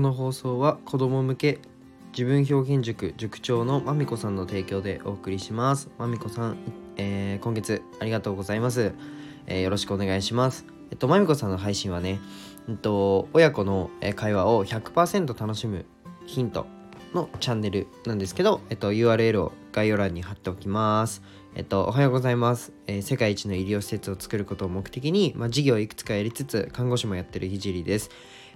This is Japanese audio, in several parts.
この放送は子供向け自分表現塾塾長のまみこさんの提供でお送りします。まみこさん、えー、今月ありがとうございます、えー、よろしくお願いします。えっとまみこさんの配信はね、えっと、親子の会話を100%楽しむヒントのチャンネルなんですけど、えっと、URL を概要欄に貼っておきます。えっと、おはようございます。えー、世界一の医療施設を作ることを目的に、まあ、事業をいくつかやりつつ、看護師もやってるひじりです。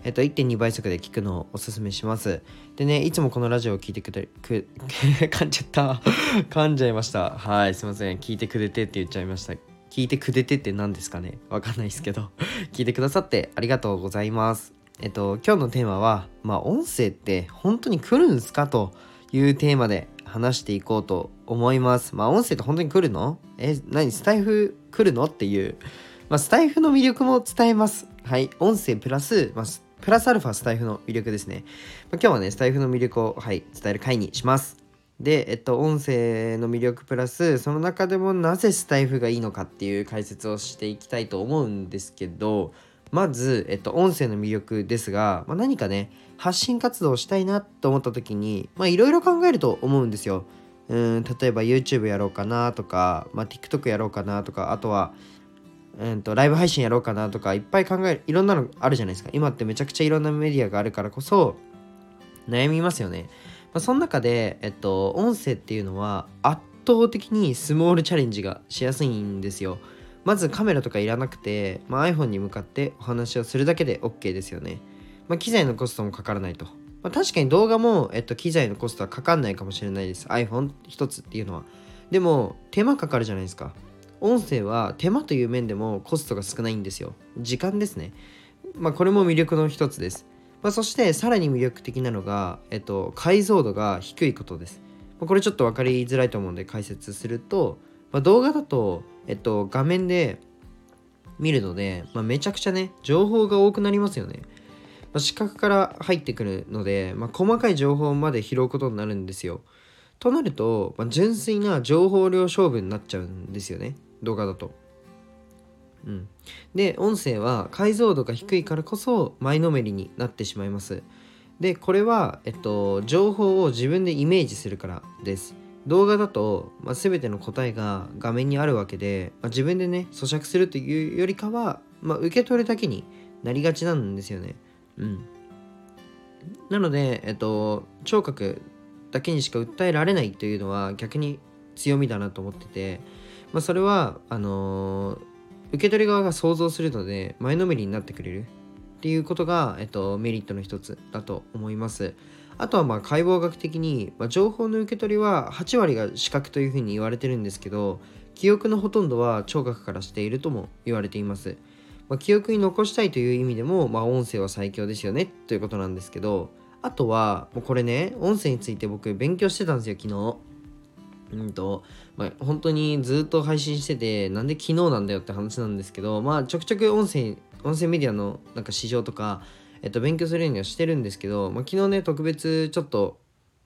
えっと、1.2倍速で聞くのをおすすめします。でね、いつもこのラジオを聞いてくれ、く、噛んじゃった。噛んじゃいました。はい、すいません。聞いてくれてって言っちゃいました。聞いてくれてって何ですかねわかんないですけど聞いてくださってありがとうございます。えっと、今日のテーマは、まあ、音声って本当に来るんすかというテーマで話していこうと思います。まあ、音声って本当に来るの？え、何？スタイフ来るの？っていう。まあ、スタイフの魅力も伝えます。はい。音声プラス、まあ、プラスアルファスタイフの魅力ですね。まあ、今日はね、スタイフの魅力を、はい、伝える回にします。で、えっと、音声の魅力プラス、その中でもなぜスタイフがいいのかっていう解説をしていきたいと思うんですけど、まず、えっと、音声の魅力ですが、まあ、何かね、発信活動をしたいなと思った時に、まあ、いろいろ考えると思うんですよ。うん、例えば YouTube やろうかなとか、まあ、TikTok やろうかなとか、あとは、うんと、ライブ配信やろうかなとか、いっぱい考える、いろんなのあるじゃないですか。今ってめちゃくちゃいろんなメディアがあるからこそ、悩みますよね。まあ、その中で、えっと、音声っていうのは圧倒的にスモールチャレンジがしやすいんですよ。まずカメラとかいらなくて、まあ、iPhone に向かってお話をするだけで OK ですよね。まあ、機材のコストもかからないと。まあ、確かに動画も、えっと、機材のコストはかかんないかもしれないです。iPhone 一つっていうのは。でも、手間かかるじゃないですか。音声は手間という面でもコストが少ないんですよ。時間ですね。まあ、これも魅力の一つです。まあ、そして、さらに魅力的なのが、えっと、解像度が低いことです。ま、これちょっと分かりづらいと思うんで解説すると、まあ、動画だと、えっと、画面で見るので、まあ、めちゃくちゃね、情報が多くなりますよね。まあ、視覚から入ってくるので、まあ、細かい情報まで拾うことになるんですよ。となると、まあ、純粋な情報量勝負になっちゃうんですよね。動画だと。うん。で、音声は解像度が低いからこそ前のめりになってしまいます。で、これは、えっと、情報を自分でイメージするからです。動画だと、まあ、全ての答えが画面にあるわけで、まあ、自分でね咀嚼するというよりかは、まあ、受け取るだけになりがちなんですよね。うん。なので、えっと、聴覚だけにしか訴えられないというのは逆に強みだなと思ってて、まあ、それはあのー、受け取り側が想像するので前のめりになってくれるっていうことが、えっと、メリットの一つだと思います。あとはまあ解剖学的に、まあ、情報の受け取りは8割が視覚というふうに言われてるんですけど記憶のほとんどは聴覚からしているとも言われています、まあ、記憶に残したいという意味でも、まあ、音声は最強ですよねということなんですけどあとはもうこれね音声について僕勉強してたんですよ昨日。うんと、まあ、本当にずっと配信しててなんで昨日なんだよって話なんですけどまあちょくちょく音声音声メディアのなんか市場とかえっと、勉強するようにはしてるんですけど、まあ、昨日ね、特別ちょっと、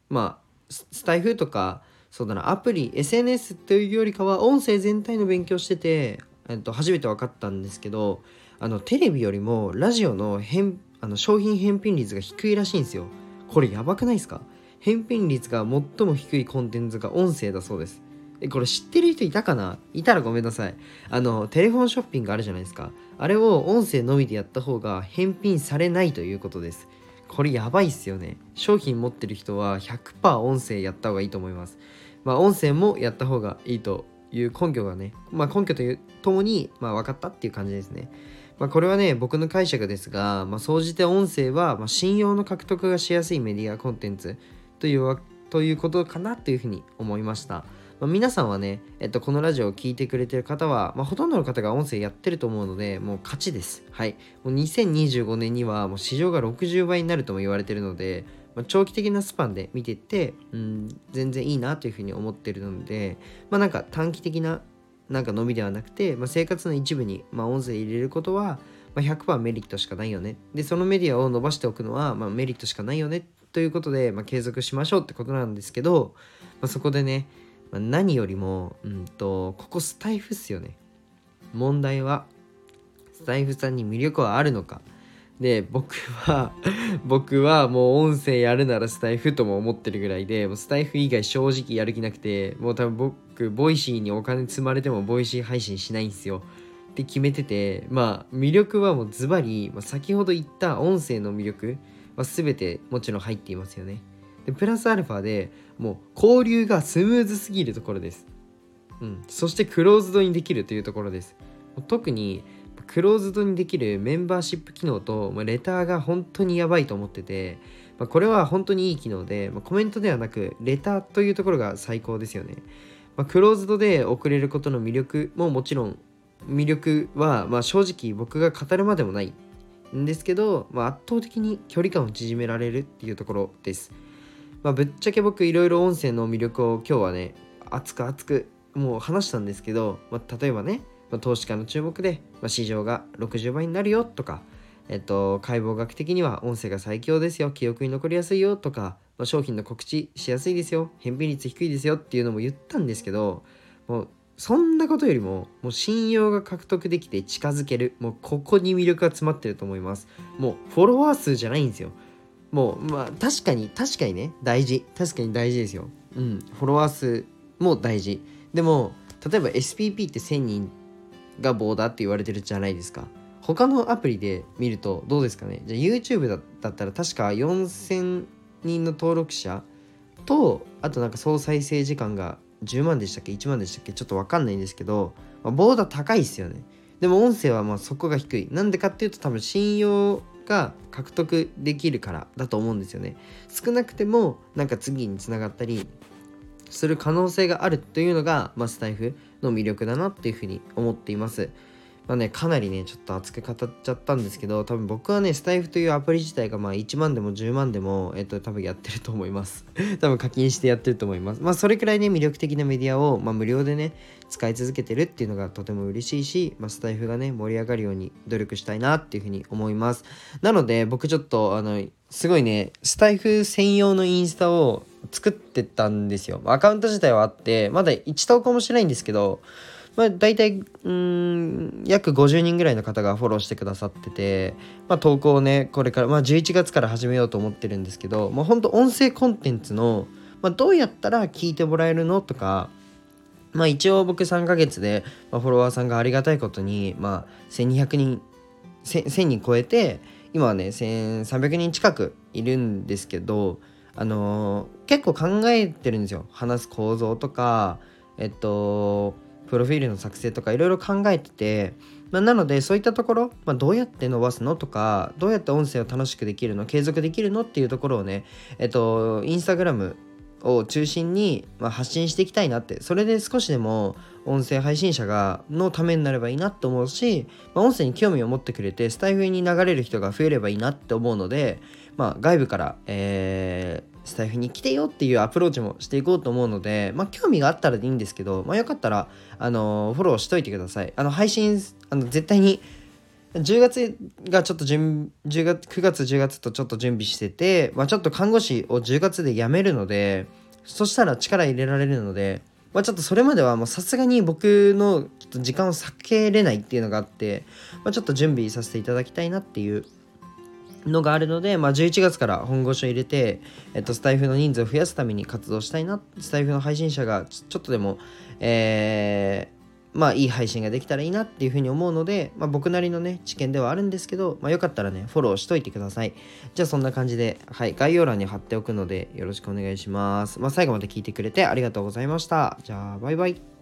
まあ、スタイフとか、そうだな、アプリ、SNS というよりかは、音声全体の勉強してて、えっと、初めて分かったんですけど、あの、テレビよりも、ラジオの返、あの、商品返品率が低いらしいんですよ。これやばくないですか？返品率が最も低いコンテンツが音声だそうです。え、これ知ってる人いたかな？いたらごめんなさい。あの、テレフォンショッピングあるじゃないですか。あれを音声のみでやった方が返品されないということです。これやばいっすよね。商品持ってる人は100%音声やった方がいいと思います。まあ、音声もやった方がいいという根拠がね、まあ、根拠というともに、まあ、分かったっていう感じですね。まあ、これはね、僕の解釈ですが、まあ、総じて音声は、まあ、信用の獲得がしやすいメディアコンテンツというということかなというふうに思いました。まあ、皆さんはね、えっと、このラジオを聴いてくれてる方は、まあ、ほとんどの方が音声やってると思うので、もう勝ちです。はい。もう2025年にはもう市場が60倍になるとも言われてるので、まあ、長期的なスパンで見てって、うん、全然いいなというふうに思ってるので、まあなんか短期的ななんか伸びではなくて、まあ、生活の一部に、まあ、音声入れることは、まあ、100%メリットしかないよね。で、そのメディアを伸ばしておくのは、まあ、メリットしかないよねということで、まあ、継続しましょうってことなんですけど、まあ、そこでね、まあ、何よりも、うんと、ここスタイフっすよね。問題は、スタイフさんに魅力はあるのか。で僕は 僕はもう音声やるならスタエフとも思ってるぐらいでもうスタエフ以外正直やる気なくてもう多分僕 Voicy にお金積まれても Voicy 配信しないんですよって決めててまあ魅力はもうズバリ先ほど言った音声の魅力は全てもちろん入っていますよねでプラスアルファでもう交流がスムーズすぎるところです。うん、そしてクローズドにできるというところです。特にクローズドにできるメンバーシップ機能と、ま、レターが本当にやばいと思ってて、ま、これは本当にいい機能で、ま、コメントではなくレターというところが最高ですよね、まクローズドで送れることの魅力ももちろん魅力は、ま正直僕が語るまでもないんですけど、ま圧倒的に距離感を縮められるっていうところです、まぶっちゃけ僕いろいろ音声の魅力を今日はね熱く熱くもう話したんですけど、ま例えばねまあ、投資家の注目で、まあ、市場が60倍になるよとか、えっと、解剖学的には音声が最強ですよ記憶に残りやすいよとか、まあ、商品の告知しやすいですよ返品率低いですよっていうのも言ったんですけどもうそんなことよりももう信用が獲得できて近づけるもうここに魅力が詰まってると思います。もうフォロワー数じゃないんですよ。もうまあ確かに確かにね大事。確かに大事ですよ。うん。フォロワー数も大事。でも例えば SPP って1000人が棒だって言われてるじゃないですか。他のアプリで見るとどうですかね？じゃあ YouTube だったら確か4000人の登録者とあとなんか総再生時間が10万でしたっけ？1万でしたっけ？ちょっと分かんないんですけど、まあ、ボーダー高いっすよね。でも音声はまあそこが低い。なんでかっていうと多分信用が獲得できるからだと思うんですよね少なくてもなんか次につながったりする可能性があるというのが、まあ、スタイフの魅力だなっていうふうに思っています。まあね、かなりね、ちょっと熱く語っちゃったんですけど、多分僕はね、スタイフというアプリ自体がまあ1万でも10万でも、えっと、多分やってると思います。多分課金してやってると思います。まあ、それくらいね、魅力的なメディアを、まあ、無料でね、使い続けてるっていうのがとても嬉しいし、まあ、スタイフがね、盛り上がるように努力したいなっていうふうに思います。なので、僕ちょっと、あの、すごいね、スタイフ専用のインスタを作ってたんですよ。アカウント自体はあって、まだ1投稿もしてないんですけど、まあ、大体、うん、約50人ぐらいの方がフォローしてくださってて、まあ、投稿をね、これから、まあ、11月から始めようと思ってるんですけど、まあ、本当音声コンテンツの、まあ、どうやったら聞いてもらえるのとか、まあ、一応僕3ヶ月で、まあ、フォロワーさんがありがたいことに、まあ、1200人、1000人超えて、今はね、1300人近くいるんですけど、あのー、結構考えてるんですよ。話す構造とか、えっと、プロフィールの作成とかいろいろ考えてて、まあ、なのでそういったところ、まあ、どうやって伸ばすのとかどうやって音声を楽しくできるの継続できるのっていうところをねえっとインスタグラムを中心に、ま、発信していきたいなって。それで少しでも音声配信者がのためになればいいなと思うし、まあ、音声に興味を持ってくれてスタイフに流れる人が増えればいいなって思うので、まあ、外部から、えー、スタイフに来てよっていうアプローチもしていこうと思うので、まあ、興味があったらでいいんですけど、まあ、よかったら、あのフォローしといてください。あの、配信、あの、絶対に、10月がちょっと準10月9月10月とちょっと準備してて、まあ、ちょっと看護師を10月で辞めるのでそしたら力入れられるので、まあ、ちょっとそれまではもうさすがに僕のちょっと時間を避けれないっていうのがあって、まあ、ちょっと準備させていただきたいなっていうのがあるので、まあ、11月から本腰を入れて、えっと、スタイフの人数を増やすために活動したいなスタイフの配信者がちょっとでも、えー、まあいい配信ができたらいいなっていうふうに思うので、まあ、僕なりのね知見ではあるんですけど、まあ、よかったらねフォローしといてください。じゃあそんな感じで、はい、概要欄に貼っておくのでよろしくお願いします、まあ、最後まで聞いてくれてありがとうございました。じゃあバイバイ。